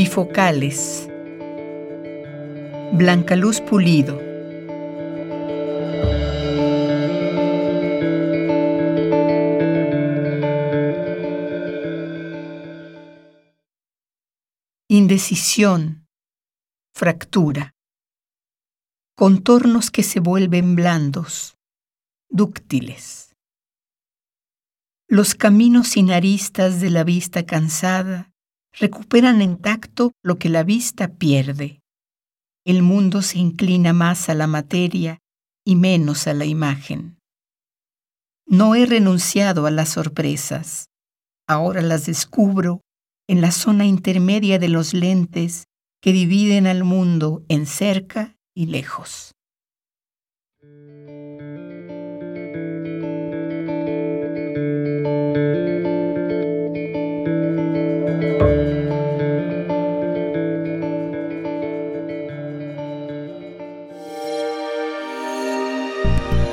Bifocales. Blanca Luz Pulido. Indecisión. Fractura. Contornos que se vuelven blandos, dúctiles. Los caminos sin aristas de la vista cansada recuperan intacto lo que la vista pierde. El mundo se inclina más a la materia y menos a la imagen. No he renunciado a las sorpresas. Ahora las descubro en la zona intermedia de los lentes que dividen al mundo en cerca y lejos. you